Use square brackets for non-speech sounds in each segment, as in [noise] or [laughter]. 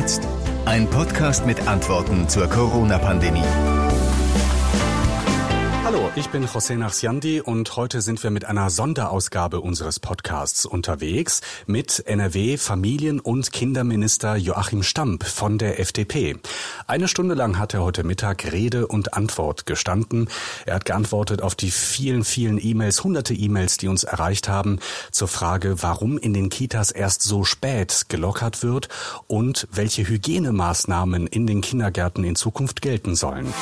jetzt? Ein Podcast mit Antworten zur Corona-Pandemie. Hallo, ich bin José Nachsiandi und heute sind wir mit einer Sonderausgabe unseres Podcasts unterwegs mit NRW Familien- und Kinderminister Joachim Stamp von der FDP. Eine Stunde lang hat er heute Mittag Rede und Antwort gestanden. Er hat geantwortet auf die vielen, vielen E-Mails, hunderte E-Mails, die uns erreicht haben, zur Frage, warum in den Kitas erst so spät gelockert wird und welche Hygienemaßnahmen in den Kindergärten in Zukunft gelten sollen.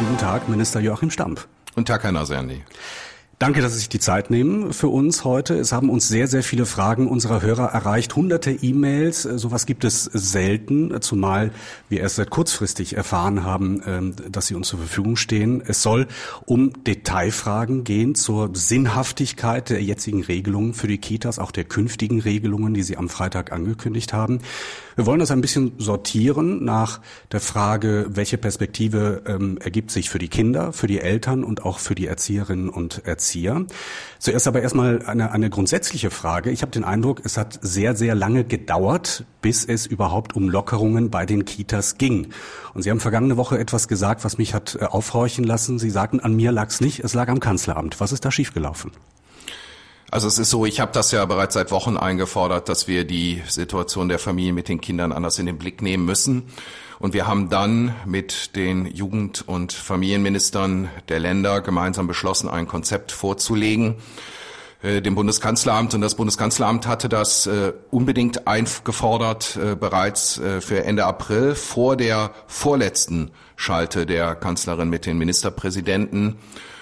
Guten Tag, Minister Joachim Stamp. Guten Tag, Herr Nasandi. Danke, dass Sie sich die Zeit nehmen für uns heute. Es haben uns sehr, sehr viele Fragen unserer Hörer erreicht. Hunderte E-Mails. Sowas gibt es selten, zumal wir erst seit kurzfristig erfahren haben, ähm, dass sie uns zur Verfügung stehen. Es soll um Detailfragen gehen zur Sinnhaftigkeit der jetzigen Regelungen für die Kitas, auch der künftigen Regelungen, die Sie am Freitag angekündigt haben. Wir wollen das ein bisschen sortieren nach der Frage, welche Perspektive ähm, ergibt sich für die Kinder, für die Eltern und auch für die Erzieherinnen und Erzieher. Zuerst aber erstmal eine, eine grundsätzliche Frage. Ich habe den Eindruck, es hat sehr, sehr lange gedauert, bis es überhaupt um Lockerungen bei den Kitas ging. Und Sie haben vergangene Woche etwas gesagt, was mich hat äh, aufhorchen lassen. Sie sagten, an mir lag es nicht, es lag am Kanzleramt. Was ist da schiefgelaufen? Also es ist so, ich habe das ja bereits seit Wochen eingefordert, dass wir die Situation der Familie mit den Kindern anders in den Blick nehmen müssen. Und wir haben dann mit den Jugend- und Familienministern der Länder gemeinsam beschlossen, ein Konzept vorzulegen äh, dem Bundeskanzleramt und das Bundeskanzleramt hatte das äh, unbedingt eingefordert äh, bereits für Ende April vor der vorletzten Schalte der Kanzlerin mit den Ministerpräsidenten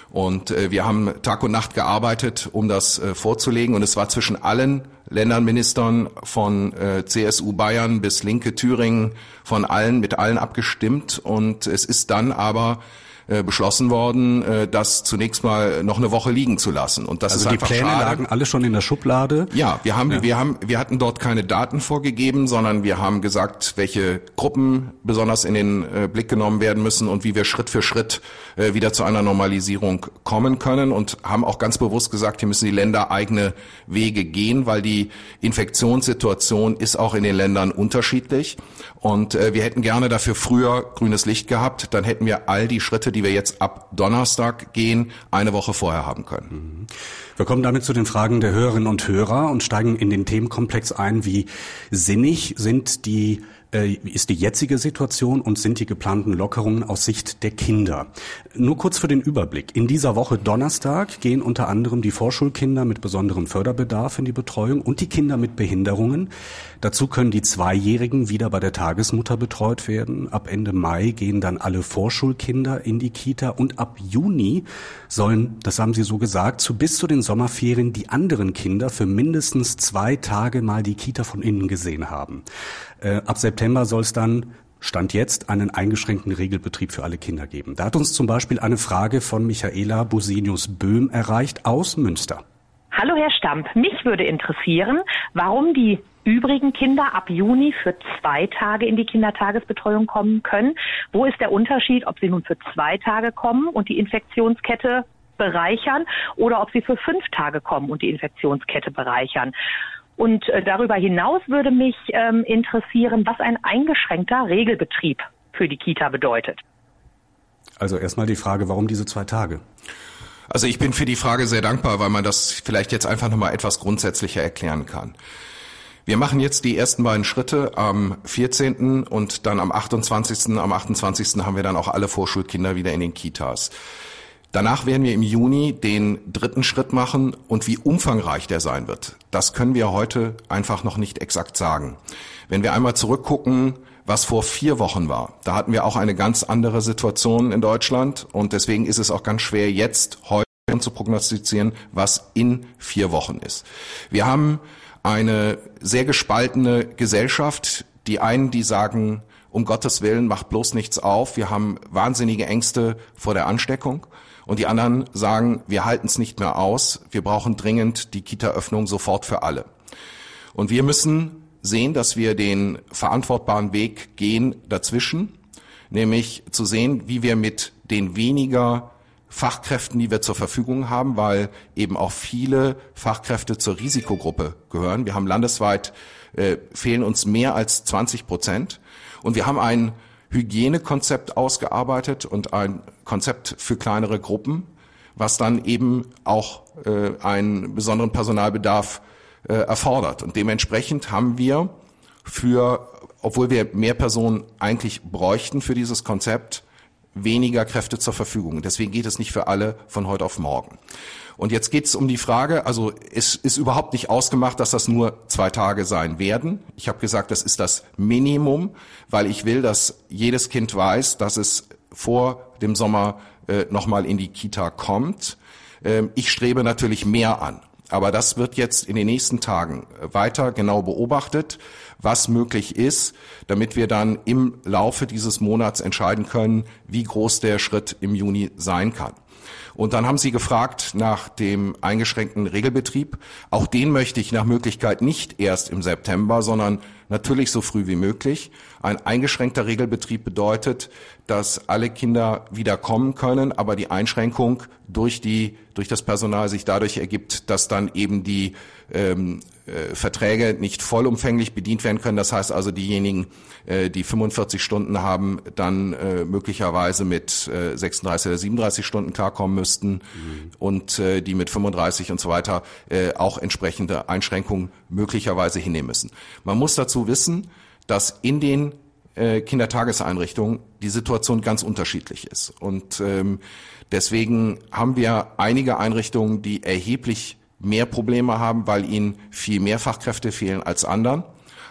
und wir haben Tag und Nacht gearbeitet, um das vorzulegen. Und es war zwischen allen Ländernministern von äh, CSU Bayern bis Linke Thüringen von allen mit allen abgestimmt. Und es ist dann aber äh, beschlossen worden, äh, das zunächst mal noch eine Woche liegen zu lassen. Und das also ist die einfach Pläne schade. lagen alle schon in der Schublade. Ja, wir haben, Ja. wir haben, wir hatten dort keine Daten vorgegeben, sondern wir haben gesagt, welche Gruppen besonders in den äh, Blick genommen werden müssen und wie wir Schritt für Schritt äh, wieder zu einer Normalisierung kommen können und haben auch ganz bewusst gesagt, hier müssen die Länder eigene Wege gehen, weil die Infektionssituation ist auch in den Ländern unterschiedlich. Und äh, wir hätten gerne dafür früher grünes Licht gehabt, dann hätten wir all die Schritte, die wir jetzt ab Donnerstag gehen, eine Woche vorher haben können. Wir kommen damit zu den Fragen der Hörerinnen und Hörer und steigen in den Themenkomplex ein, wie sinnig sind die äh, ist die jetzige Situation und sind die geplanten Lockerungen aus Sicht der Kinder. Nur kurz für den Überblick. In dieser Woche Donnerstag gehen unter anderem die Vorschulkinder mit besonderem Förderbedarf in die Betreuung und die Kinder mit Behinderungen. Dazu können die Zweijährigen wieder bei der Tagesmutter betreut werden. Ab Ende Mai gehen dann alle Vorschulkinder in die Kita und ab Juni sollen, das haben Sie so gesagt, zu bis zu den Sommerferien die anderen Kinder für mindestens zwei Tage mal die Kita von innen gesehen haben. Äh, ab September soll es dann Stand jetzt einen eingeschränkten Regelbetrieb für alle Kinder geben. Da hat uns zum Beispiel eine Frage von Michaela Busenius Böhm erreicht aus Münster. Hallo Herr Stamp, mich würde interessieren, warum die übrigen Kinder ab Juni für zwei Tage in die Kindertagesbetreuung kommen können. Wo ist der Unterschied, ob sie nun für zwei Tage kommen und die Infektionskette bereichern oder ob sie für fünf Tage kommen und die Infektionskette bereichern? Und äh, darüber hinaus würde mich ähm, interessieren, was ein eingeschränkter Regelbetrieb für die Kita bedeutet. Also erstmal die Frage, warum diese zwei Tage? Also ich bin für die Frage sehr dankbar, weil man das vielleicht jetzt einfach nochmal etwas grundsätzlicher erklären kann. Wir machen jetzt die ersten beiden Schritte am 14. und dann am 28. Am 28. haben wir dann auch alle Vorschulkinder wieder in den Kitas. Danach werden wir im Juni den dritten Schritt machen und wie umfangreich der sein wird, das können wir heute einfach noch nicht exakt sagen. Wenn wir einmal zurückgucken, was vor vier Wochen war, da hatten wir auch eine ganz andere Situation in Deutschland und deswegen ist es auch ganz schwer jetzt heute zu prognostizieren, was in vier Wochen ist. Wir haben eine sehr gespaltene Gesellschaft. Die einen, die sagen, um Gottes Willen, macht bloß nichts auf. Wir haben wahnsinnige Ängste vor der Ansteckung. Und die anderen sagen, wir halten es nicht mehr aus. Wir brauchen dringend die Kita-Öffnung sofort für alle. Und wir müssen sehen, dass wir den verantwortbaren Weg gehen dazwischen, nämlich zu sehen, wie wir mit den weniger Fachkräften, die wir zur Verfügung haben, weil eben auch viele Fachkräfte zur Risikogruppe gehören. Wir haben landesweit äh, fehlen uns mehr als 20 Prozent. Und wir haben ein Hygienekonzept ausgearbeitet und ein Konzept für kleinere Gruppen, was dann eben auch äh, einen besonderen Personalbedarf äh, erfordert. Und dementsprechend haben wir für, obwohl wir mehr Personen eigentlich bräuchten für dieses Konzept, weniger Kräfte zur Verfügung. Deswegen geht es nicht für alle von heute auf morgen. Und jetzt geht es um die Frage, also es ist überhaupt nicht ausgemacht, dass das nur zwei Tage sein werden. Ich habe gesagt, das ist das Minimum, weil ich will, dass jedes Kind weiß, dass es vor dem Sommer äh, nochmal in die Kita kommt. Ähm, ich strebe natürlich mehr an. Aber das wird jetzt in den nächsten Tagen weiter genau beobachtet, was möglich ist, damit wir dann im Laufe dieses Monats entscheiden können, wie groß der Schritt im Juni sein kann. Und dann haben Sie gefragt nach dem eingeschränkten Regelbetrieb. Auch den möchte ich nach Möglichkeit nicht erst im September, sondern natürlich so früh wie möglich. Ein eingeschränkter Regelbetrieb bedeutet, dass alle Kinder wieder kommen können, aber die Einschränkung durch die durch das Personal sich dadurch ergibt, dass dann eben die ähm, äh, Verträge nicht vollumfänglich bedient werden können. Das heißt also, diejenigen, äh, die 45 Stunden haben, dann äh, möglicherweise mit äh, 36 oder 37 Stunden klarkommen müssten mhm. und äh, die mit 35 und so weiter äh, auch entsprechende Einschränkungen möglicherweise hinnehmen müssen. Man muss dazu wissen, dass in den äh, Kindertageseinrichtungen die Situation ganz unterschiedlich ist. Und ähm, deswegen haben wir einige Einrichtungen, die erheblich mehr Probleme haben, weil ihnen viel mehr Fachkräfte fehlen als anderen.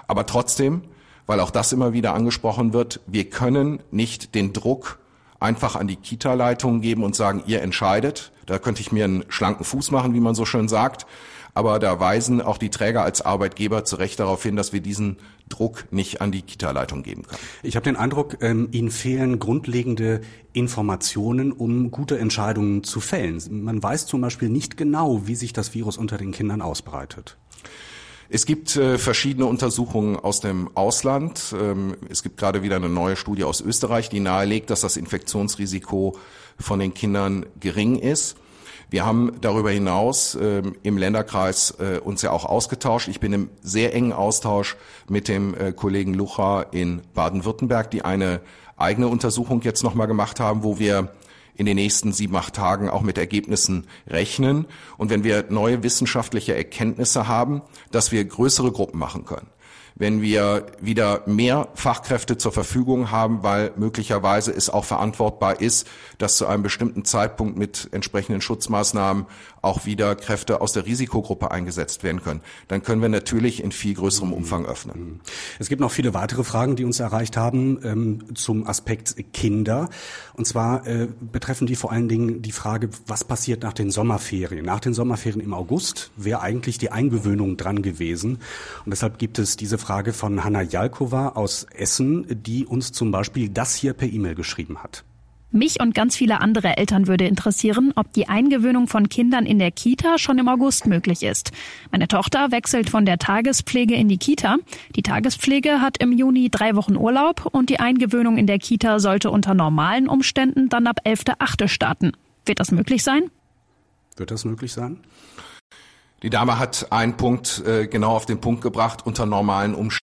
Aber trotzdem, weil auch das immer wieder angesprochen wird, wir können nicht den Druck einfach an die Kita-Leitung geben und sagen, ihr entscheidet. Da könnte ich mir einen schlanken Fuß machen, wie man so schön sagt. Aber da weisen auch die Träger als Arbeitgeber zu Recht darauf hin, dass wir diesen Druck nicht an die Kita-Leitung geben können. Ich habe den Eindruck, ähm, Ihnen fehlen grundlegende Informationen, um gute Entscheidungen zu fällen. Man weiß zum Beispiel nicht genau, wie sich das Virus unter den Kindern ausbreitet. Es gibt äh, verschiedene Untersuchungen aus dem Ausland. Ähm, es gibt gerade wieder eine neue Studie aus Österreich, die nahelegt, dass das Infektionsrisiko von den Kindern gering ist. Wir haben darüber hinaus ähm, im Länderkreis äh, uns ja auch ausgetauscht. Ich bin im sehr engen Austausch mit dem äh, Kollegen Lucha in Baden-Württemberg, die eine eigene Untersuchung jetzt nochmal gemacht haben, wo wir in den nächsten sieben, acht Tagen auch mit Ergebnissen rechnen. Und wenn wir neue wissenschaftliche Erkenntnisse haben, dass wir größere Gruppen machen können wenn wir wieder mehr Fachkräfte zur Verfügung haben, weil möglicherweise es auch verantwortbar ist, dass zu einem bestimmten Zeitpunkt mit entsprechenden Schutzmaßnahmen auch wieder Kräfte aus der Risikogruppe eingesetzt werden können. Dann können wir natürlich in viel größerem Umfang öffnen. Es gibt noch viele weitere Fragen, die uns erreicht haben ähm, zum Aspekt Kinder. Und zwar äh, betreffen die vor allen Dingen die Frage, was passiert nach den Sommerferien? Nach den Sommerferien im August wäre eigentlich die Eingewöhnung dran gewesen. Und deshalb gibt es diese Frage von Hanna Jalkova aus Essen, die uns zum Beispiel das hier per E-Mail geschrieben hat. Mich und ganz viele andere Eltern würde interessieren, ob die Eingewöhnung von Kindern in der Kita schon im August möglich ist. Meine Tochter wechselt von der Tagespflege in die Kita. Die Tagespflege hat im Juni drei Wochen Urlaub und die Eingewöhnung in der Kita sollte unter normalen Umständen dann ab 11.8. starten. Wird das möglich sein? Wird das möglich sein? Die Dame hat einen Punkt äh, genau auf den Punkt gebracht, unter normalen Umständen.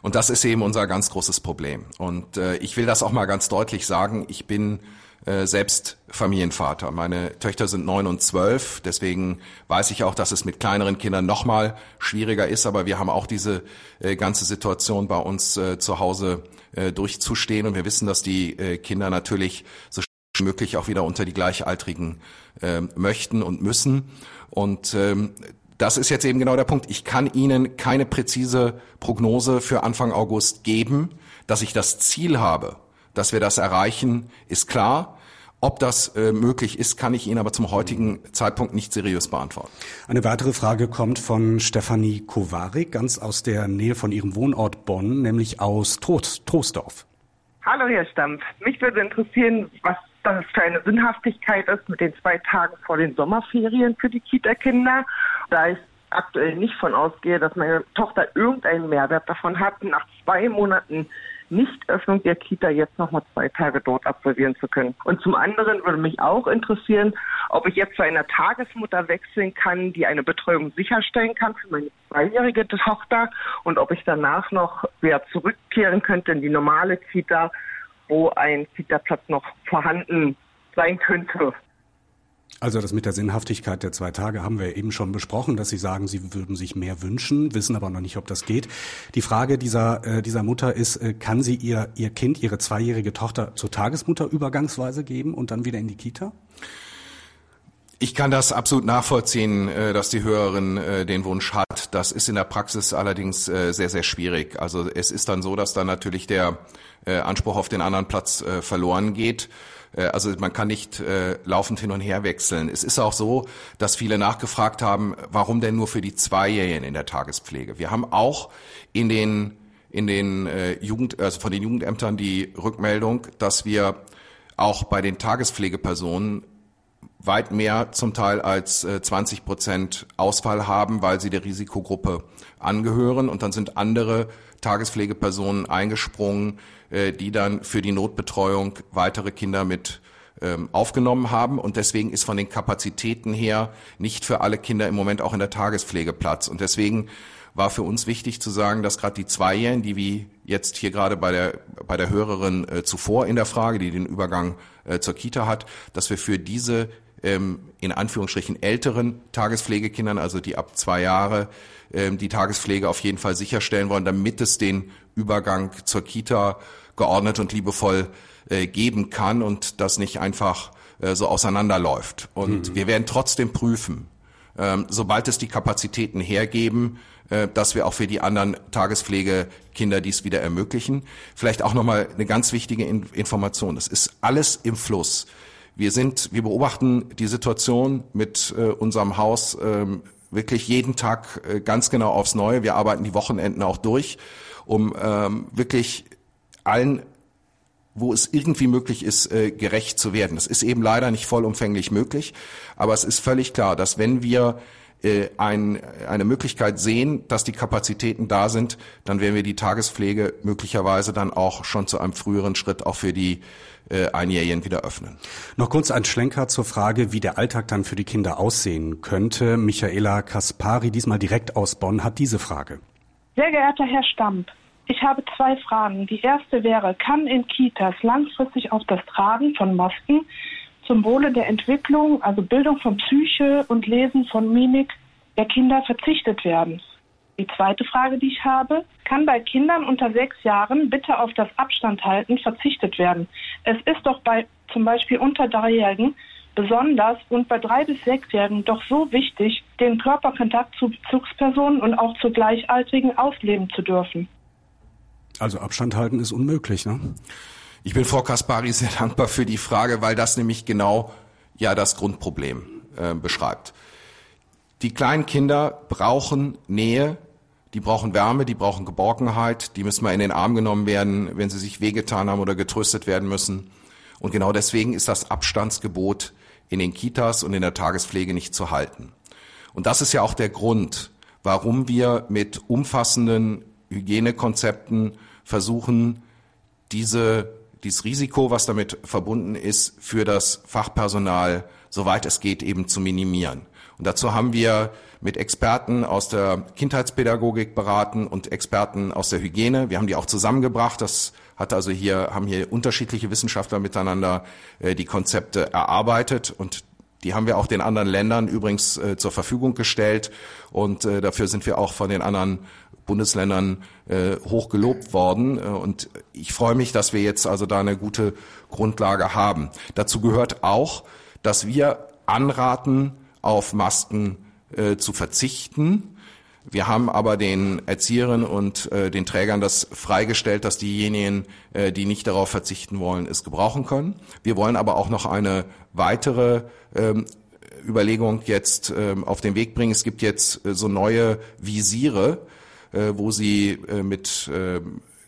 Und das ist eben unser ganz großes Problem. Und äh, ich will das auch mal ganz deutlich sagen. Ich bin äh, selbst Familienvater. Meine Töchter sind neun und zwölf. Deswegen weiß ich auch, dass es mit kleineren Kindern noch mal schwieriger ist. Aber wir haben auch diese äh, ganze Situation bei uns äh, zu Hause äh, durchzustehen. Und wir wissen, dass die äh, Kinder natürlich so möglich auch wieder unter die Gleichaltrigen äh, möchten und müssen. Und ähm, das ist jetzt eben genau der Punkt. Ich kann Ihnen keine präzise Prognose für Anfang August geben. Dass ich das Ziel habe, dass wir das erreichen, ist klar. Ob das äh, möglich ist, kann ich Ihnen aber zum heutigen Zeitpunkt nicht seriös beantworten. Eine weitere Frage kommt von Stefanie Kowarik, ganz aus der Nähe von ihrem Wohnort Bonn, nämlich aus Trost, Troisdorf. Hallo, Herr Stampf. Mich würde interessieren, was das für eine Sinnhaftigkeit ist mit den zwei Tagen vor den Sommerferien für die Kita-Kinder da ich aktuell nicht von ausgehe, dass meine Tochter irgendeinen Mehrwert davon hat, nach zwei Monaten Nichtöffnung der Kita jetzt nochmal zwei Tage dort absolvieren zu können. Und zum anderen würde mich auch interessieren, ob ich jetzt zu einer Tagesmutter wechseln kann, die eine Betreuung sicherstellen kann für meine zweijährige Tochter und ob ich danach noch wieder zurückkehren könnte in die normale Kita, wo ein Kita-Platz noch vorhanden sein könnte. Also das mit der Sinnhaftigkeit der zwei Tage haben wir eben schon besprochen, dass Sie sagen, Sie würden sich mehr wünschen, wissen aber noch nicht, ob das geht. Die Frage dieser, äh, dieser Mutter ist, äh, kann sie ihr, ihr Kind, ihre zweijährige Tochter zur Tagesmutter übergangsweise geben und dann wieder in die Kita? Ich kann das absolut nachvollziehen, äh, dass die Hörerin äh, den Wunsch hat. Das ist in der Praxis allerdings äh, sehr, sehr schwierig. Also es ist dann so, dass dann natürlich der Anspruch auf den anderen Platz verloren geht. Also man kann nicht äh, laufend hin und her wechseln. Es ist auch so, dass viele nachgefragt haben, warum denn nur für die Zweijährigen in der Tagespflege. Wir haben auch in den in den äh, Jugend, also von den Jugendämtern die Rückmeldung, dass wir auch bei den Tagespflegepersonen weit mehr zum Teil als äh, 20 Prozent Ausfall haben, weil sie der Risikogruppe angehören. Und dann sind andere Tagespflegepersonen eingesprungen, äh, die dann für die Notbetreuung weitere Kinder mit ähm, aufgenommen haben. Und deswegen ist von den Kapazitäten her nicht für alle Kinder im Moment auch in der Tagespflege Platz. Und deswegen war für uns wichtig zu sagen, dass gerade die Zweijährigen, die wie jetzt hier gerade bei der, bei der Hörerin äh, zuvor in der Frage, die den Übergang äh, zur Kita hat, dass wir für diese ähm, in Anführungsstrichen älteren Tagespflegekindern, also die ab zwei Jahre, ähm, die Tagespflege auf jeden Fall sicherstellen wollen, damit es den Übergang zur Kita geordnet und liebevoll äh, geben kann und das nicht einfach äh, so auseinanderläuft. Und mhm. wir werden trotzdem prüfen, ähm, sobald es die Kapazitäten hergeben, äh, dass wir auch für die anderen Tagespflegekinder dies wieder ermöglichen. Vielleicht auch nochmal eine ganz wichtige In Information. Es ist alles im Fluss. Wir sind, wir beobachten die Situation mit äh, unserem Haus ähm, wirklich jeden Tag äh, ganz genau aufs Neue. Wir arbeiten die Wochenenden auch durch um ähm, wirklich allen wo es irgendwie möglich ist, äh, gerecht zu werden. Das ist eben leider nicht vollumfänglich möglich, aber es ist völlig klar, dass wenn wir äh, ein, eine Möglichkeit sehen, dass die Kapazitäten da sind, dann werden wir die Tagespflege möglicherweise dann auch schon zu einem früheren Schritt auch für die äh, Einjährigen wieder öffnen. Noch kurz ein Schlenker zur Frage, wie der Alltag dann für die Kinder aussehen könnte. Michaela Kaspari, diesmal direkt aus Bonn, hat diese Frage. Sehr geehrter Herr Stamp, ich habe zwei Fragen. Die erste wäre, kann in Kitas langfristig auf das Tragen von Masken zum Wohle der Entwicklung, also Bildung von Psyche und Lesen von Mimik der Kinder verzichtet werden? Die zweite Frage, die ich habe, kann bei Kindern unter sechs Jahren bitte auf das Abstandhalten verzichtet werden? Es ist doch bei zum Beispiel unter Dreijährigen besonders und bei drei bis sechsjährigen doch so wichtig, den Körperkontakt zu Bezugspersonen und auch zu Gleichaltrigen ausleben zu dürfen. Also Abstand halten ist unmöglich, ne? Ich bin Frau Kaspari sehr dankbar für die Frage, weil das nämlich genau ja das Grundproblem äh, beschreibt. Die kleinen Kinder brauchen Nähe, die brauchen Wärme, die brauchen Geborgenheit, die müssen mal in den Arm genommen werden, wenn sie sich wehgetan haben oder getröstet werden müssen. Und genau deswegen ist das Abstandsgebot in den Kitas und in der Tagespflege nicht zu halten. Und das ist ja auch der Grund, warum wir mit umfassenden Hygienekonzepten versuchen, diese, dieses Risiko, was damit verbunden ist, für das Fachpersonal, soweit es geht, eben zu minimieren. Und dazu haben wir mit Experten aus der Kindheitspädagogik beraten und Experten aus der Hygiene. Wir haben die auch zusammengebracht. Das hat also hier, haben hier unterschiedliche Wissenschaftler miteinander äh, die Konzepte erarbeitet und die haben wir auch den anderen Ländern übrigens äh, zur Verfügung gestellt und äh, dafür sind wir auch von den anderen Bundesländern äh, hoch gelobt worden. Äh, und ich freue mich, dass wir jetzt also da eine gute Grundlage haben. Dazu gehört auch, dass wir anraten, auf Masken äh, zu verzichten. Wir haben aber den Erzieherinnen und äh, den Trägern das freigestellt, dass diejenigen, äh, die nicht darauf verzichten wollen, es gebrauchen können. Wir wollen aber auch noch eine weitere ähm, Überlegung jetzt ähm, auf den Weg bringen. Es gibt jetzt äh, so neue Visiere, wo sie äh, mit äh,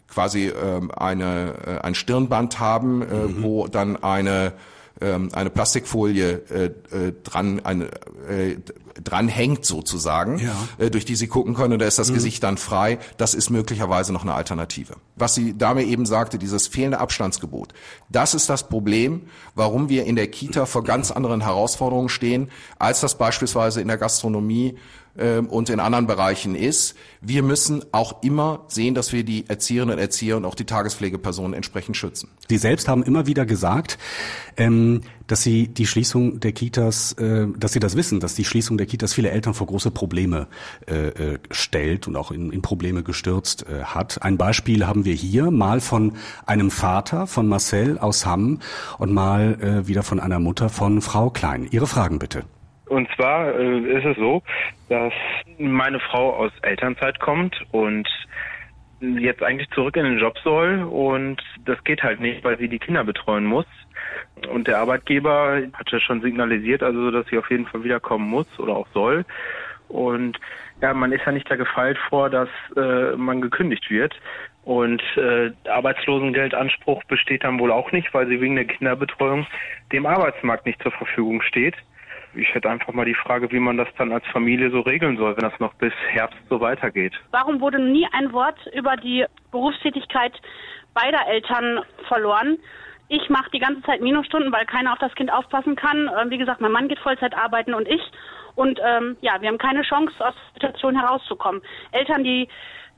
quasi äh, eine, äh, ein Stirnband haben, äh, mhm. wo dann eine ähm, eine Plastikfolie äh, äh, dran, eine, äh, dran hängt sozusagen, ja. äh, durch die sie gucken können und da ist das mhm. Gesicht dann frei. Das ist möglicherweise noch eine Alternative. Was die Dame eben sagte, dieses fehlende Abstandsgebot, das ist das Problem, warum wir in der Kita vor ganz anderen Herausforderungen stehen, als das beispielsweise in der Gastronomie ähm, und in anderen Bereichen ist. Wir müssen auch immer sehen, dass wir die Erzieherinnen und Erzieher und auch die Tagespflegepersonen entsprechend schützen. Sie selbst haben immer wieder gesagt, ähm, dass Sie die Schließung der Kitas, äh, dass Sie das wissen, dass die Schließung der Kitas viele Eltern vor große Probleme äh, äh stellt und auch in, Probleme gestürzt hat. Ein Beispiel haben wir hier, mal von einem Vater von Marcel aus Hamm und mal wieder von einer Mutter von Frau Klein. Ihre Fragen bitte. Und zwar äh, ist es so, dass meine Frau aus Elternzeit kommt und jetzt eigentlich zurück in den Job soll und das geht halt nicht, weil sie die Kinder betreuen muss. Und der Arbeitgeber hatte schon signalisiert, also dass sie auf jeden Fall wiederkommen muss oder auch soll. Und ja, man ist ja nicht da gefeilt vor, dass äh, man gekündigt wird. Und äh, Arbeitslosengeldanspruch besteht dann wohl auch nicht, weil sie wegen der Kinderbetreuung dem Arbeitsmarkt nicht zur Verfügung steht. Ich hätte einfach mal die Frage, wie man das dann als Familie so regeln soll, wenn das noch bis Herbst so weitergeht. Warum wurde nie ein Wort über die Berufstätigkeit beider Eltern verloren? Ich mache die ganze Zeit Minusstunden, weil keiner auf das Kind aufpassen kann. Ähm, wie gesagt, mein Mann geht Vollzeit arbeiten und ich. Und ähm, ja, wir haben keine Chance, aus der Situation herauszukommen. Eltern, die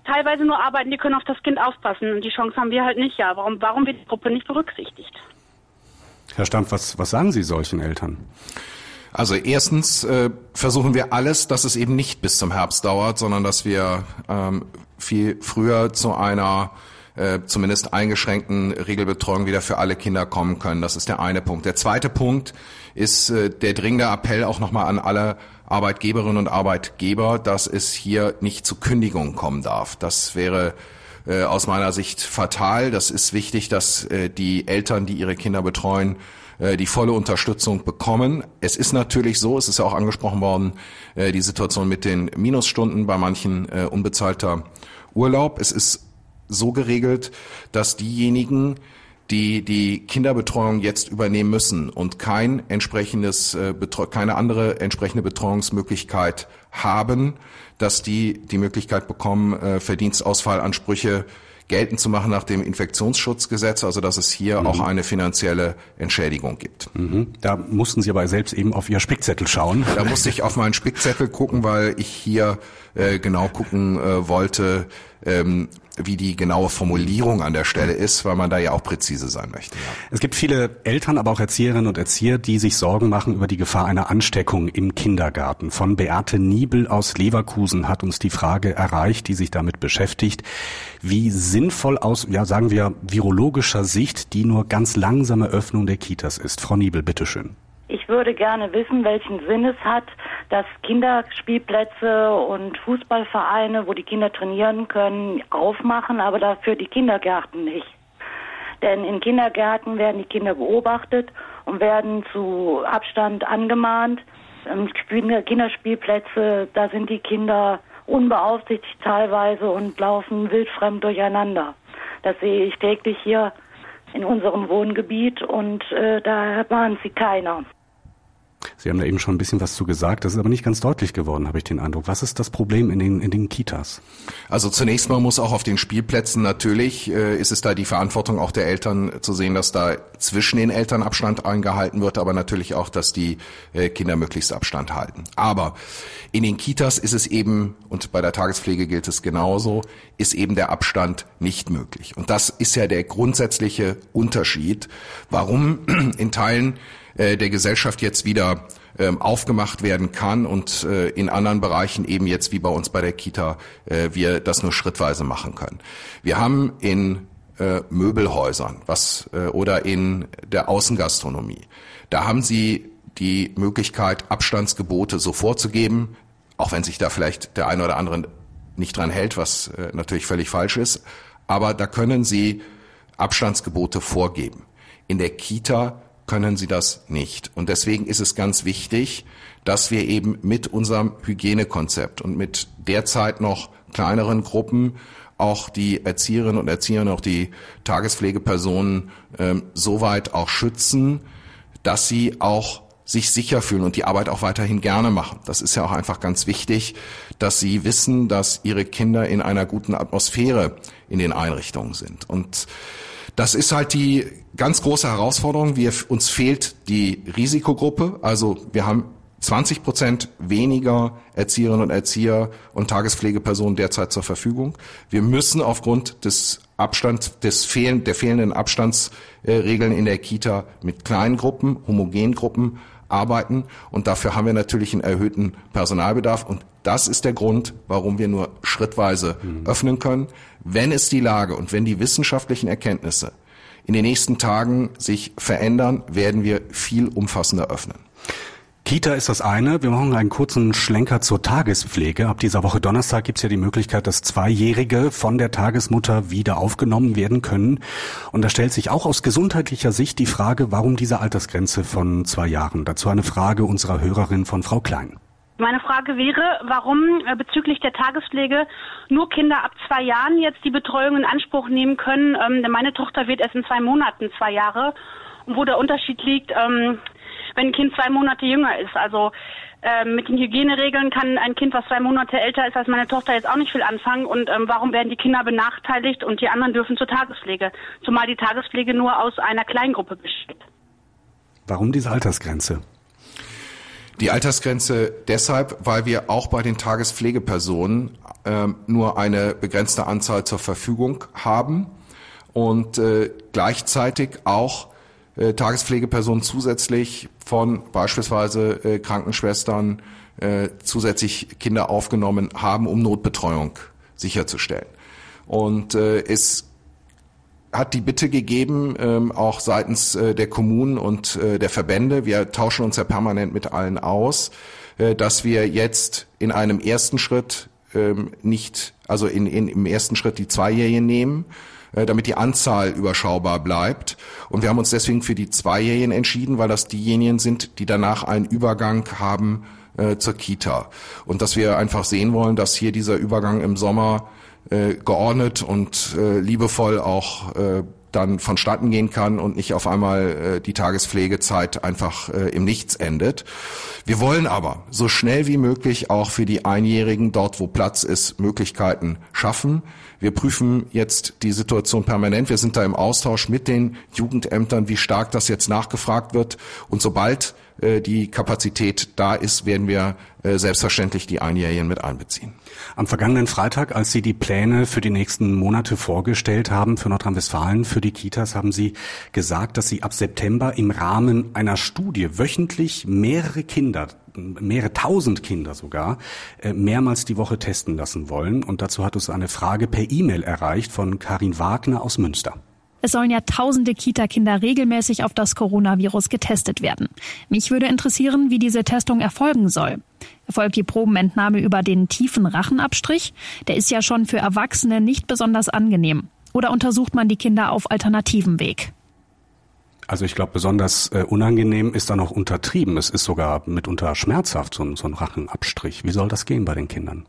teilweise nur arbeiten, die können auf das Kind aufpassen. Und die Chance haben wir halt nicht. Ja, warum, warum wird die Gruppe nicht berücksichtigt? Herr Stampf, was, was sagen Sie solchen Eltern? Also erstens äh, versuchen wir alles, dass es eben nicht bis zum Herbst dauert, sondern dass wir ähm, viel früher zu einer äh, zumindest eingeschränkten Regelbetreuung wieder für alle Kinder kommen können. Das ist der eine Punkt. Der zweite Punkt ist äh, der dringende Appell auch nochmal an alle Arbeitgeberinnen und Arbeitgeber, dass es hier nicht zu Kündigungen kommen darf. Das wäre äh, aus meiner Sicht fatal. Das ist wichtig, dass die Eltern, die ihre Kinder betreuen, äh, die volle Unterstützung bekommen. Es ist natürlich so, es ist ja auch angesprochen worden, äh, die Situation mit den Minusstunden bei manchen äh, unbezahlter Urlaub. Es ist so geregelt, dass diejenigen, die die Kinderbetreuung jetzt übernehmen müssen und kein entsprechendes, keine andere entsprechende Betreuungsmöglichkeit haben, dass die die Möglichkeit bekommen, Verdienstausfallansprüche geltend zu machen nach dem Infektionsschutzgesetz, also dass es hier mhm. auch eine finanzielle Entschädigung gibt. Mhm. Da mussten Sie aber selbst eben auf Ihr Spickzettel schauen. Da musste ich auf meinen Spickzettel gucken, weil ich hier äh, genau gucken äh, wollte, ähm, wie die genaue Formulierung an der Stelle ist, weil man da ja auch präzise sein möchte. Ja. Es gibt viele Eltern, aber auch Erzieherinnen und Erzieher, die sich Sorgen machen über die Gefahr einer Ansteckung im Kindergarten. Von Beate Niebel aus Leverkusen hat uns die Frage erreicht, die sich damit beschäftigt, wie sinnvoll aus, ja sagen wir, virologischer Sicht die nur ganz langsame Öffnung der Kitas ist. Frau Niebel, bitteschön. Ich würde gerne wissen, welchen Sinn es hat, dass Kinderspielplätze und Fußballvereine, wo die Kinder trainieren können, aufmachen, aber dafür die Kindergärten nicht. Denn in Kindergärten werden die Kinder beobachtet und werden zu Abstand angemahnt. Kinderspielplätze, da sind die Kinder unbeaufsichtigt teilweise und laufen wildfremd durcheinander. Das sehe ich täglich hier in unserem Wohngebiet und äh, da mahnt sie keiner. Sie haben da eben schon ein bisschen was zu gesagt, das ist aber nicht ganz deutlich geworden, habe ich den Eindruck. Was ist das Problem in den, in den Kitas? Also zunächst mal muss auch auf den Spielplätzen natürlich, äh, ist es da die Verantwortung auch der Eltern zu sehen, dass da zwischen den Eltern Abstand eingehalten wird, aber natürlich auch, dass die äh, Kinder möglichst Abstand halten. Aber in den Kitas ist es eben, und bei der Tagespflege gilt es genauso, ist eben der Abstand nicht möglich. Und das ist ja der grundsätzliche Unterschied, warum in Teilen äh, der Gesellschaft jetzt wieder ähm, aufgemacht werden kann und äh, in anderen Bereichen eben jetzt wie bei uns bei der Kita äh, wir das nur schrittweise machen können. Wir haben in Möbelhäusern was oder in der Außengastronomie, da haben Sie die Möglichkeit, Abstandsgebote so vorzugeben, auch wenn sich da vielleicht der eine oder andere nicht dran hält, was natürlich völlig falsch ist. Aber da können Sie Abstandsgebote vorgeben. In der Kita können sie das nicht. Und deswegen ist es ganz wichtig, dass wir eben mit unserem Hygienekonzept und mit derzeit noch kleineren Gruppen auch die Erzieherinnen und Erzieher und auch die Tagespflegepersonen ähm, soweit auch schützen, dass sie auch sich sicher fühlen und die Arbeit auch weiterhin gerne machen. Das ist ja auch einfach ganz wichtig, dass sie wissen, dass ihre Kinder in einer guten Atmosphäre in den Einrichtungen sind. Und das ist halt die ganz große Herausforderung. Wir, uns fehlt die Risikogruppe. Also wir haben 20 Prozent weniger Erzieherinnen und Erzieher und Tagespflegepersonen derzeit zur Verfügung. Wir müssen aufgrund des Abstands, des fehlen, der fehlenden Abstandsregeln in der Kita mit kleinen Gruppen, homogenen Gruppen arbeiten. Und dafür haben wir natürlich einen erhöhten Personalbedarf. Und das ist der Grund, warum wir nur schrittweise mhm. öffnen können. Wenn es die Lage und wenn die wissenschaftlichen Erkenntnisse in den nächsten Tagen sich verändern, werden wir viel umfassender öffnen. Kita ist das eine. Wir machen einen kurzen Schlenker zur Tagespflege. Ab dieser Woche Donnerstag gibt es ja die Möglichkeit, dass Zweijährige von der Tagesmutter wieder aufgenommen werden können. Und da stellt sich auch aus gesundheitlicher Sicht die Frage, warum diese Altersgrenze von zwei Jahren? Dazu eine Frage unserer Hörerin von Frau Klein. Meine Frage wäre, warum äh, bezüglich der Tagespflege nur Kinder ab zwei Jahren jetzt die Betreuung in Anspruch nehmen können. Ähm, denn meine Tochter wird erst in zwei Monaten zwei Jahre. Und wo der Unterschied liegt, ähm, wenn ein Kind zwei Monate jünger ist. Also ähm, mit den Hygieneregeln kann ein Kind, was zwei Monate älter ist als meine Tochter, jetzt auch nicht viel anfangen. Und ähm, warum werden die Kinder benachteiligt und die anderen dürfen zur Tagespflege? Zumal die Tagespflege nur aus einer Kleingruppe besteht. Warum diese Altersgrenze? Die Altersgrenze deshalb, weil wir auch bei den Tagespflegepersonen äh, nur eine begrenzte Anzahl zur Verfügung haben und äh, gleichzeitig auch äh, Tagespflegepersonen zusätzlich von beispielsweise äh, Krankenschwestern äh, zusätzlich Kinder aufgenommen haben, um Notbetreuung sicherzustellen. Und äh, es hat die Bitte gegeben, ähm, auch seitens äh, der Kommunen und äh, der Verbände, wir tauschen uns ja permanent mit allen aus, äh, dass wir jetzt in einem ersten Schritt ähm, nicht, also in, in, im ersten Schritt die Zweijährigen nehmen, äh, damit die Anzahl überschaubar bleibt. Und wir haben uns deswegen für die Zweijährigen entschieden, weil das diejenigen sind, die danach einen Übergang haben äh, zur Kita. Und dass wir einfach sehen wollen, dass hier dieser Übergang im Sommer äh, geordnet und äh, liebevoll auch äh, dann vonstatten gehen kann und nicht auf einmal äh, die Tagespflegezeit einfach äh, im Nichts endet. Wir wollen aber so schnell wie möglich auch für die Einjährigen dort, wo Platz ist, Möglichkeiten schaffen. Wir prüfen jetzt die Situation permanent. Wir sind da im Austausch mit den Jugendämtern, wie stark das jetzt nachgefragt wird. Und sobald die Kapazität da ist, werden wir äh, selbstverständlich die Einjährigen mit einbeziehen. Am vergangenen Freitag, als Sie die Pläne für die nächsten Monate vorgestellt haben für Nordrhein-Westfalen, für die Kitas, haben Sie gesagt, dass Sie ab September im Rahmen einer Studie wöchentlich mehrere Kinder mehrere tausend Kinder sogar, äh, mehrmals die Woche testen lassen wollen. Und dazu hat uns eine Frage per E-Mail erreicht von Karin Wagner aus Münster. Es sollen ja tausende Kita-Kinder regelmäßig auf das Coronavirus getestet werden. Mich würde interessieren, wie diese Testung erfolgen soll. Erfolgt die Probenentnahme über den tiefen Rachenabstrich? Der ist ja schon für Erwachsene nicht besonders angenehm. Oder untersucht man die Kinder auf alternativem Weg? Also ich glaube, besonders äh, unangenehm ist da noch untertrieben. Es ist sogar mitunter schmerzhaft, so so ein Rachenabstrich. Wie soll das gehen bei den Kindern?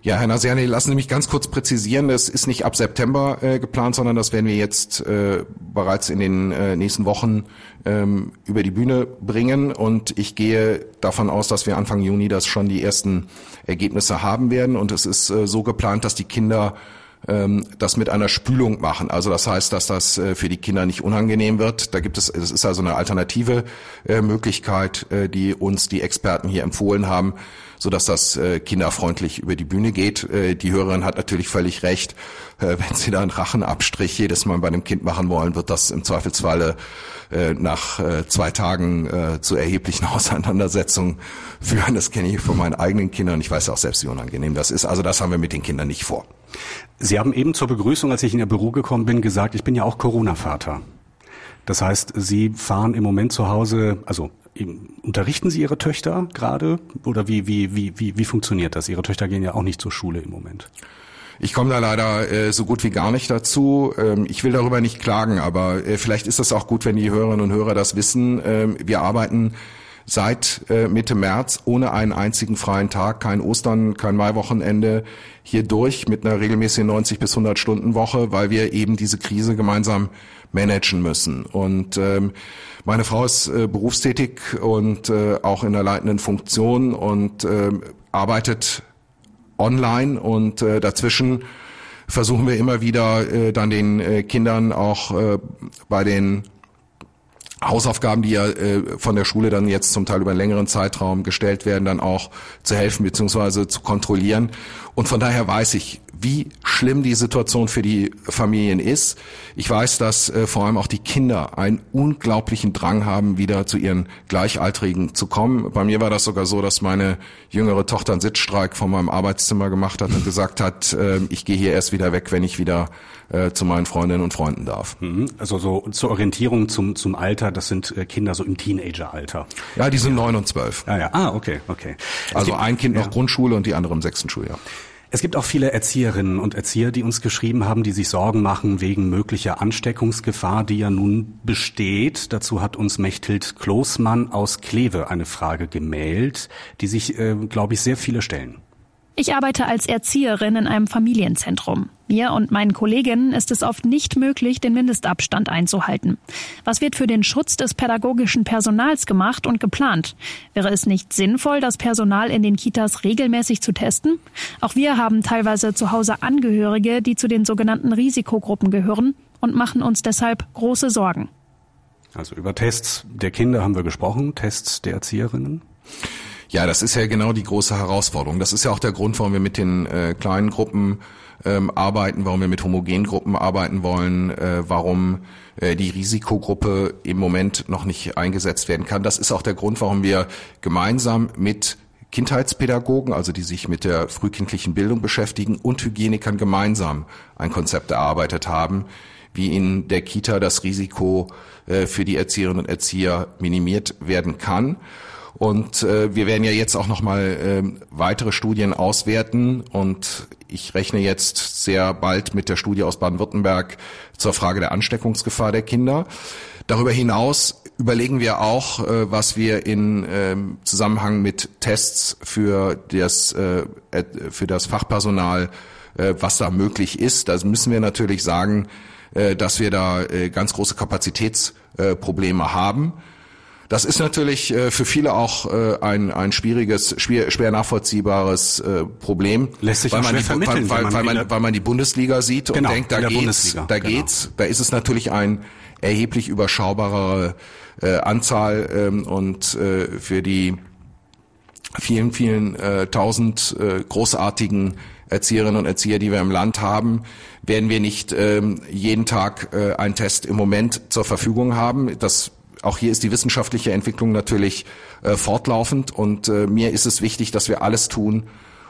Ja, Herr Nasiani, lassen Sie mich ganz kurz präzisieren. Das ist nicht ab September äh, geplant, sondern das werden wir jetzt äh, bereits in den äh, nächsten Wochen ähm, über die Bühne bringen. Und ich gehe davon aus, dass wir Anfang Juni das schon die ersten Ergebnisse haben werden. Und es ist äh, so geplant, dass die Kinder ähm, das mit einer Spülung machen. Also das heißt, dass das äh, für die Kinder nicht unangenehm wird. Da gibt es, es ist also eine alternative äh, Möglichkeit, äh, die uns die Experten hier empfohlen haben, so dass das kinderfreundlich über die Bühne geht. Die Hörerin hat natürlich völlig recht. Wenn Sie da einen Rachenabstrich jedes Mal bei einem Kind machen wollen, wird das im Zweifelsfalle nach zwei Tagen zu erheblichen [laughs] Auseinandersetzungen führen. Das kenne ich von meinen eigenen Kindern. Ich weiß auch selbst, wie unangenehm das ist. Also das haben wir mit den Kindern nicht vor. Sie haben eben zur Begrüßung, als ich in Ihr Büro gekommen bin, gesagt, ich bin ja auch Corona-Vater. Das heißt, Sie fahren im Moment zu Hause, also unterrichten Sie Ihre Töchter gerade oder wie, wie, wie, wie, wie funktioniert das? Ihre Töchter gehen ja auch nicht zur Schule im Moment. Ich komme da leider äh, so gut wie gar nicht dazu. Ähm, ich will darüber nicht klagen, aber äh, vielleicht ist es auch gut, wenn die Hörerinnen und Hörer das wissen. Ähm, wir arbeiten seit äh, Mitte März ohne einen einzigen freien Tag, kein Ostern, kein Maiwochenende hier durch mit einer regelmäßigen 90 bis 100 Stunden Woche, weil wir eben diese Krise gemeinsam managen müssen. Und ähm, meine Frau ist äh, berufstätig und äh, auch in der leitenden Funktion und äh, arbeitet online und äh, dazwischen versuchen wir immer wieder äh, dann den äh, Kindern auch äh, bei den Hausaufgaben, die ja äh, von der Schule dann jetzt zum Teil über einen längeren Zeitraum gestellt werden, dann auch zu helfen bzw. zu kontrollieren. Und von daher weiß ich, wie schlimm die Situation für die Familien ist. Ich weiß, dass äh, vor allem auch die Kinder einen unglaublichen Drang haben, wieder zu ihren Gleichaltrigen zu kommen. Bei mir war das sogar so, dass meine jüngere Tochter einen Sitzstreik von meinem Arbeitszimmer gemacht hat und gesagt hat, äh, ich gehe hier erst wieder weg, wenn ich wieder äh, zu meinen Freundinnen und Freunden darf. Mhm. Also so zur Orientierung zum, zum Alter, das sind äh, Kinder so im Teenageralter. Ja, die sind neun und zwölf. Ah, ja. ah okay, okay. Also ein Kind noch ja. Grundschule und die andere im sechsten Schuljahr. Es gibt auch viele Erzieherinnen und Erzieher, die uns geschrieben haben, die sich Sorgen machen wegen möglicher Ansteckungsgefahr, die ja nun besteht. Dazu hat uns Mechthild Kloßmann aus Kleve eine Frage gemeldet, die sich, äh, glaube ich, sehr viele stellen. Ich arbeite als Erzieherin in einem Familienzentrum. Mir und meinen Kolleginnen ist es oft nicht möglich, den Mindestabstand einzuhalten. Was wird für den Schutz des pädagogischen Personals gemacht und geplant? Wäre es nicht sinnvoll, das Personal in den Kitas regelmäßig zu testen? Auch wir haben teilweise zu Hause Angehörige, die zu den sogenannten Risikogruppen gehören und machen uns deshalb große Sorgen. Also über Tests der Kinder haben wir gesprochen, Tests der Erzieherinnen. Ja, das ist ja genau die große Herausforderung. Das ist ja auch der Grund, warum wir mit den äh, kleinen Gruppen ähm, arbeiten, warum wir mit homogenen Gruppen arbeiten wollen, äh, warum äh, die Risikogruppe im Moment noch nicht eingesetzt werden kann. Das ist auch der Grund, warum wir gemeinsam mit Kindheitspädagogen, also die sich mit der frühkindlichen Bildung beschäftigen, und Hygienikern gemeinsam ein Konzept erarbeitet haben, wie in der Kita das Risiko äh, für die Erzieherinnen und Erzieher minimiert werden kann. Und äh, wir werden ja jetzt auch noch mal äh, weitere Studien auswerten und ich rechne jetzt sehr bald mit der Studie aus Baden-Württemberg zur Frage der Ansteckungsgefahr der Kinder. Darüber hinaus überlegen wir auch, äh, was wir in äh, Zusammenhang mit Tests für das, äh, für das Fachpersonal, äh, was da möglich ist. Da müssen wir natürlich sagen, äh, dass wir da äh, ganz große Kapazitätsprobleme haben. Das ist natürlich äh, für viele auch äh, ein, ein schwieriges, schwer, schwer nachvollziehbares äh, Problem. Lässt sich weil man, die, vermitteln, weil, weil, weil, man, weil man die Bundesliga sieht genau, und denkt, da geht's, Bundesliga, da genau. geht's. Da ist es natürlich ein erheblich überschaubarere äh, Anzahl ähm, und äh, für die vielen, vielen äh, tausend äh, großartigen Erzieherinnen und Erzieher, die wir im Land haben, werden wir nicht ähm, jeden Tag äh, einen Test im Moment zur Verfügung haben. Das auch hier ist die wissenschaftliche Entwicklung natürlich äh, fortlaufend und äh, mir ist es wichtig, dass wir alles tun,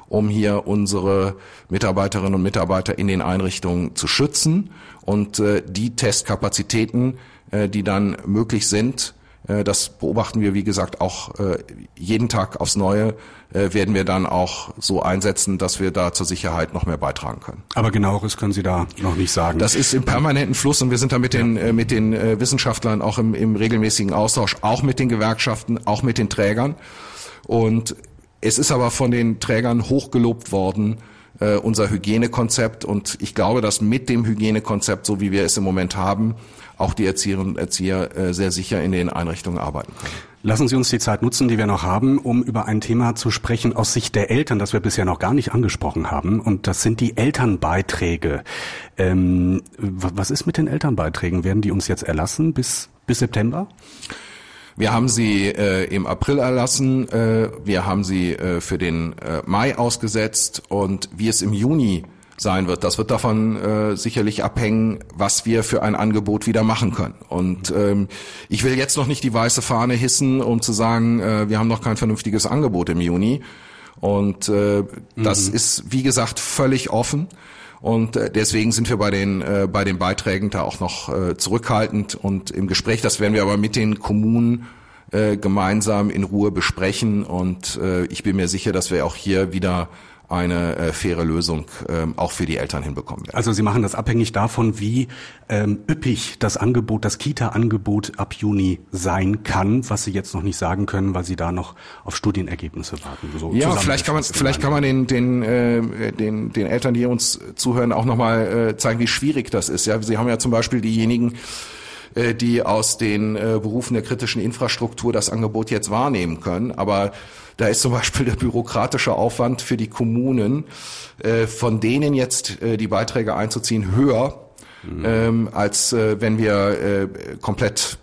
um hier unsere Mitarbeiterinnen und Mitarbeiter in den Einrichtungen zu schützen und äh, die Testkapazitäten, äh, die dann möglich sind, das beobachten wir, wie gesagt, auch äh, jeden Tag aufs Neue, äh, werden wir dann auch so einsetzen, dass wir da zur Sicherheit noch mehr beitragen können. Aber genaueres können Sie da noch nicht sagen. Das ist im permanenten Fluss und wir sind da mit den, ja. mit den Wissenschaftlern auch im, im regelmäßigen Austausch, auch mit den Gewerkschaften, auch mit den Trägern. Und es ist aber von den Trägern hochgelobt worden, unser Hygienekonzept. Und ich glaube, dass mit dem Hygienekonzept, so wie wir es im Moment haben, auch die Erzieherinnen und Erzieher äh, sehr sicher in den Einrichtungen arbeiten können. Lassen Sie uns die Zeit nutzen, die wir noch haben, um über ein Thema zu sprechen aus Sicht der Eltern, das wir bisher noch gar nicht angesprochen haben. Und das sind die Elternbeiträge. Ähm, was ist mit den Elternbeiträgen? Werden die uns jetzt erlassen bis, bis September? Wir haben sie äh, im April erlassen, äh, wir haben sie äh, für den äh, Mai ausgesetzt und wie es im Juni sein wird. Das wird davon äh, sicherlich abhängen, was wir für ein Angebot wieder machen können. Und ähm, ich will jetzt noch nicht die weiße Fahne hissen, um zu sagen, äh, wir haben noch kein vernünftiges Angebot im Juni. Und äh, mhm. das ist, wie gesagt, völlig offen. Und äh, deswegen sind wir bei den, äh, bei den Beiträgen da auch noch äh, zurückhaltend und im Gespräch. Das werden wir aber mit den Kommunen äh, gemeinsam in Ruhe besprechen. Und äh, ich bin mir sicher, dass wir auch hier wieder eine äh, faire Lösung ähm, auch für die Eltern hinbekommen werden. Also Sie machen das abhängig davon, wie ähm, üppig das Angebot, das Kita-Angebot ab Juni sein kann, was Sie jetzt noch nicht sagen können, weil Sie da noch auf Studienergebnisse warten. So ja, vielleicht kann man, vielleicht kann man den, den, äh, den, den Eltern, die uns zuhören, auch nochmal äh, zeigen, wie schwierig das ist. Ja, Sie haben ja zum Beispiel diejenigen, äh, die aus den äh, Berufen der kritischen Infrastruktur das Angebot jetzt wahrnehmen können. Aber da ist zum Beispiel der bürokratische Aufwand für die Kommunen, äh, von denen jetzt äh, die Beiträge einzuziehen, höher, mhm. ähm, als äh, wenn wir äh, komplett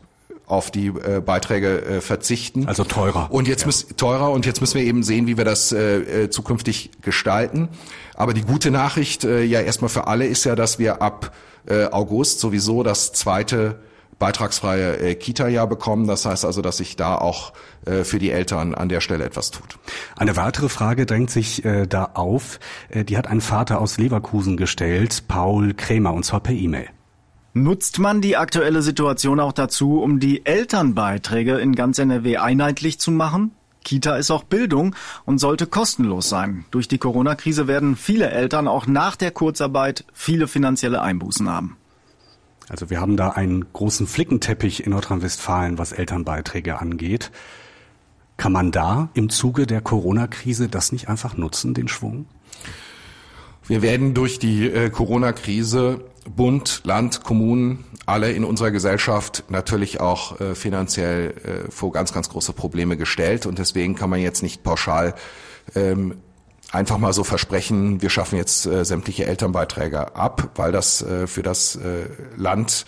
auf die äh, Beiträge äh, verzichten. Also teurer. Und jetzt ja. müssen teurer und jetzt müssen wir eben sehen, wie wir das äh, äh, zukünftig gestalten. Aber die gute Nachricht äh, ja erstmal für alle ist ja, dass wir ab äh, August sowieso das zweite beitragsfreie äh, Kita-Jahr bekommen. Das heißt also, dass sich da auch äh, für die Eltern an der Stelle etwas tut. Eine weitere Frage drängt sich äh, da auf. Äh, die hat ein Vater aus Leverkusen gestellt, Paul Krämer, und zwar per E-Mail. Nutzt man die aktuelle Situation auch dazu, um die Elternbeiträge in ganz NRW einheitlich zu machen? Kita ist auch Bildung und sollte kostenlos sein. Durch die Corona-Krise werden viele Eltern auch nach der Kurzarbeit viele finanzielle Einbußen haben. Also wir haben da einen großen Flickenteppich in Nordrhein-Westfalen, was Elternbeiträge angeht. Kann man da im Zuge der Corona-Krise das nicht einfach nutzen, den Schwung? Wir werden durch die äh, Corona-Krise Bund, Land, Kommunen, alle in unserer Gesellschaft natürlich auch äh, finanziell äh, vor ganz, ganz große Probleme gestellt. Und deswegen kann man jetzt nicht pauschal ähm, einfach mal so versprechen, wir schaffen jetzt äh, sämtliche Elternbeiträge ab, weil das äh, für das äh, Land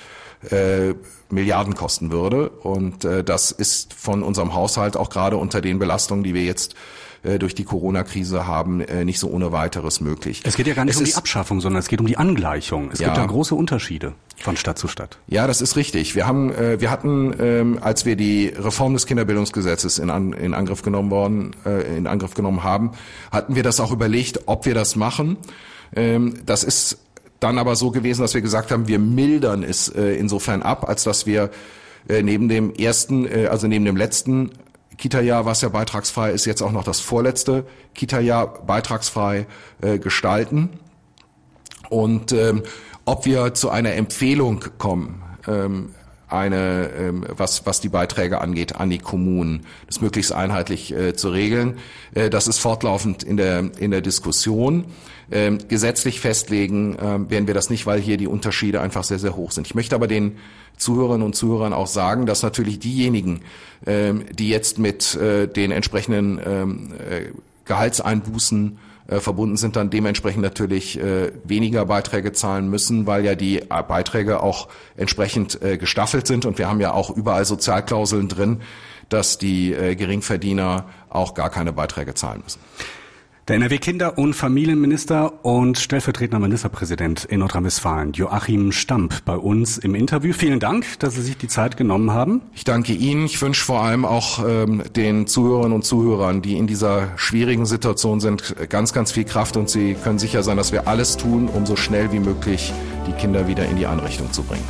äh, Milliarden kosten würde. Und äh, das ist von unserem Haushalt auch gerade unter den Belastungen, die wir jetzt äh, durch die Corona-Krise haben, äh, nicht so ohne weiteres möglich. Es geht ja gar nicht es um die Abschaffung, sondern es geht um die Angleichung. Es ja. gibt da große Unterschiede von Stadt zu Stadt. Ja, das ist richtig. Wir haben, äh, wir hatten, ähm, als wir die Reform des Kinderbildungsgesetzes in, An in Angriff genommen worden, äh, in Angriff genommen haben, hatten wir das auch überlegt, ob wir das machen. Ähm, das ist dann aber so gewesen, dass wir gesagt haben, wir mildern es äh, insofern ab, als dass wir äh, neben dem ersten, äh, also neben dem letzten Kita-Jahr, was ja beitragsfrei ist, jetzt auch noch das vorletzte Kita-Jahr beitragsfrei äh, gestalten. Und ähm, ob wir zu einer Empfehlung kommen, ähm, eine, ähm, was, was die Beiträge angeht, an die Kommunen, das möglichst einheitlich äh, zu regeln. Äh, das ist fortlaufend in der, in der Diskussion. Ähm, gesetzlich festlegen ähm, werden wir das nicht, weil hier die Unterschiede einfach sehr, sehr hoch sind. Ich möchte aber den Zuhörerinnen und Zuhörern auch sagen, dass natürlich diejenigen, ähm, die jetzt mit äh, den entsprechenden ähm, äh, Gehaltseinbußen äh, verbunden sind, dann dementsprechend natürlich äh, weniger Beiträge zahlen müssen, weil ja die äh, Beiträge auch entsprechend äh, gestaffelt sind und wir haben ja auch überall Sozialklauseln drin, dass die äh, Geringverdiener auch gar keine Beiträge zahlen müssen. Der NRW-Kinder- und Familienminister und stellvertretender Ministerpräsident in Nordrhein-Westfalen, Joachim Stamp, bei uns im Interview. Vielen Dank, dass Sie sich die Zeit genommen haben. Ich danke Ihnen. Ich wünsche vor allem auch ähm, den Zuhörerinnen und Zuhörern, die in dieser schwierigen Situation sind, ganz, ganz viel Kraft und Sie können sicher sein, dass wir alles tun, um so schnell wie möglich die Kinder wieder in die Einrichtung zu bringen.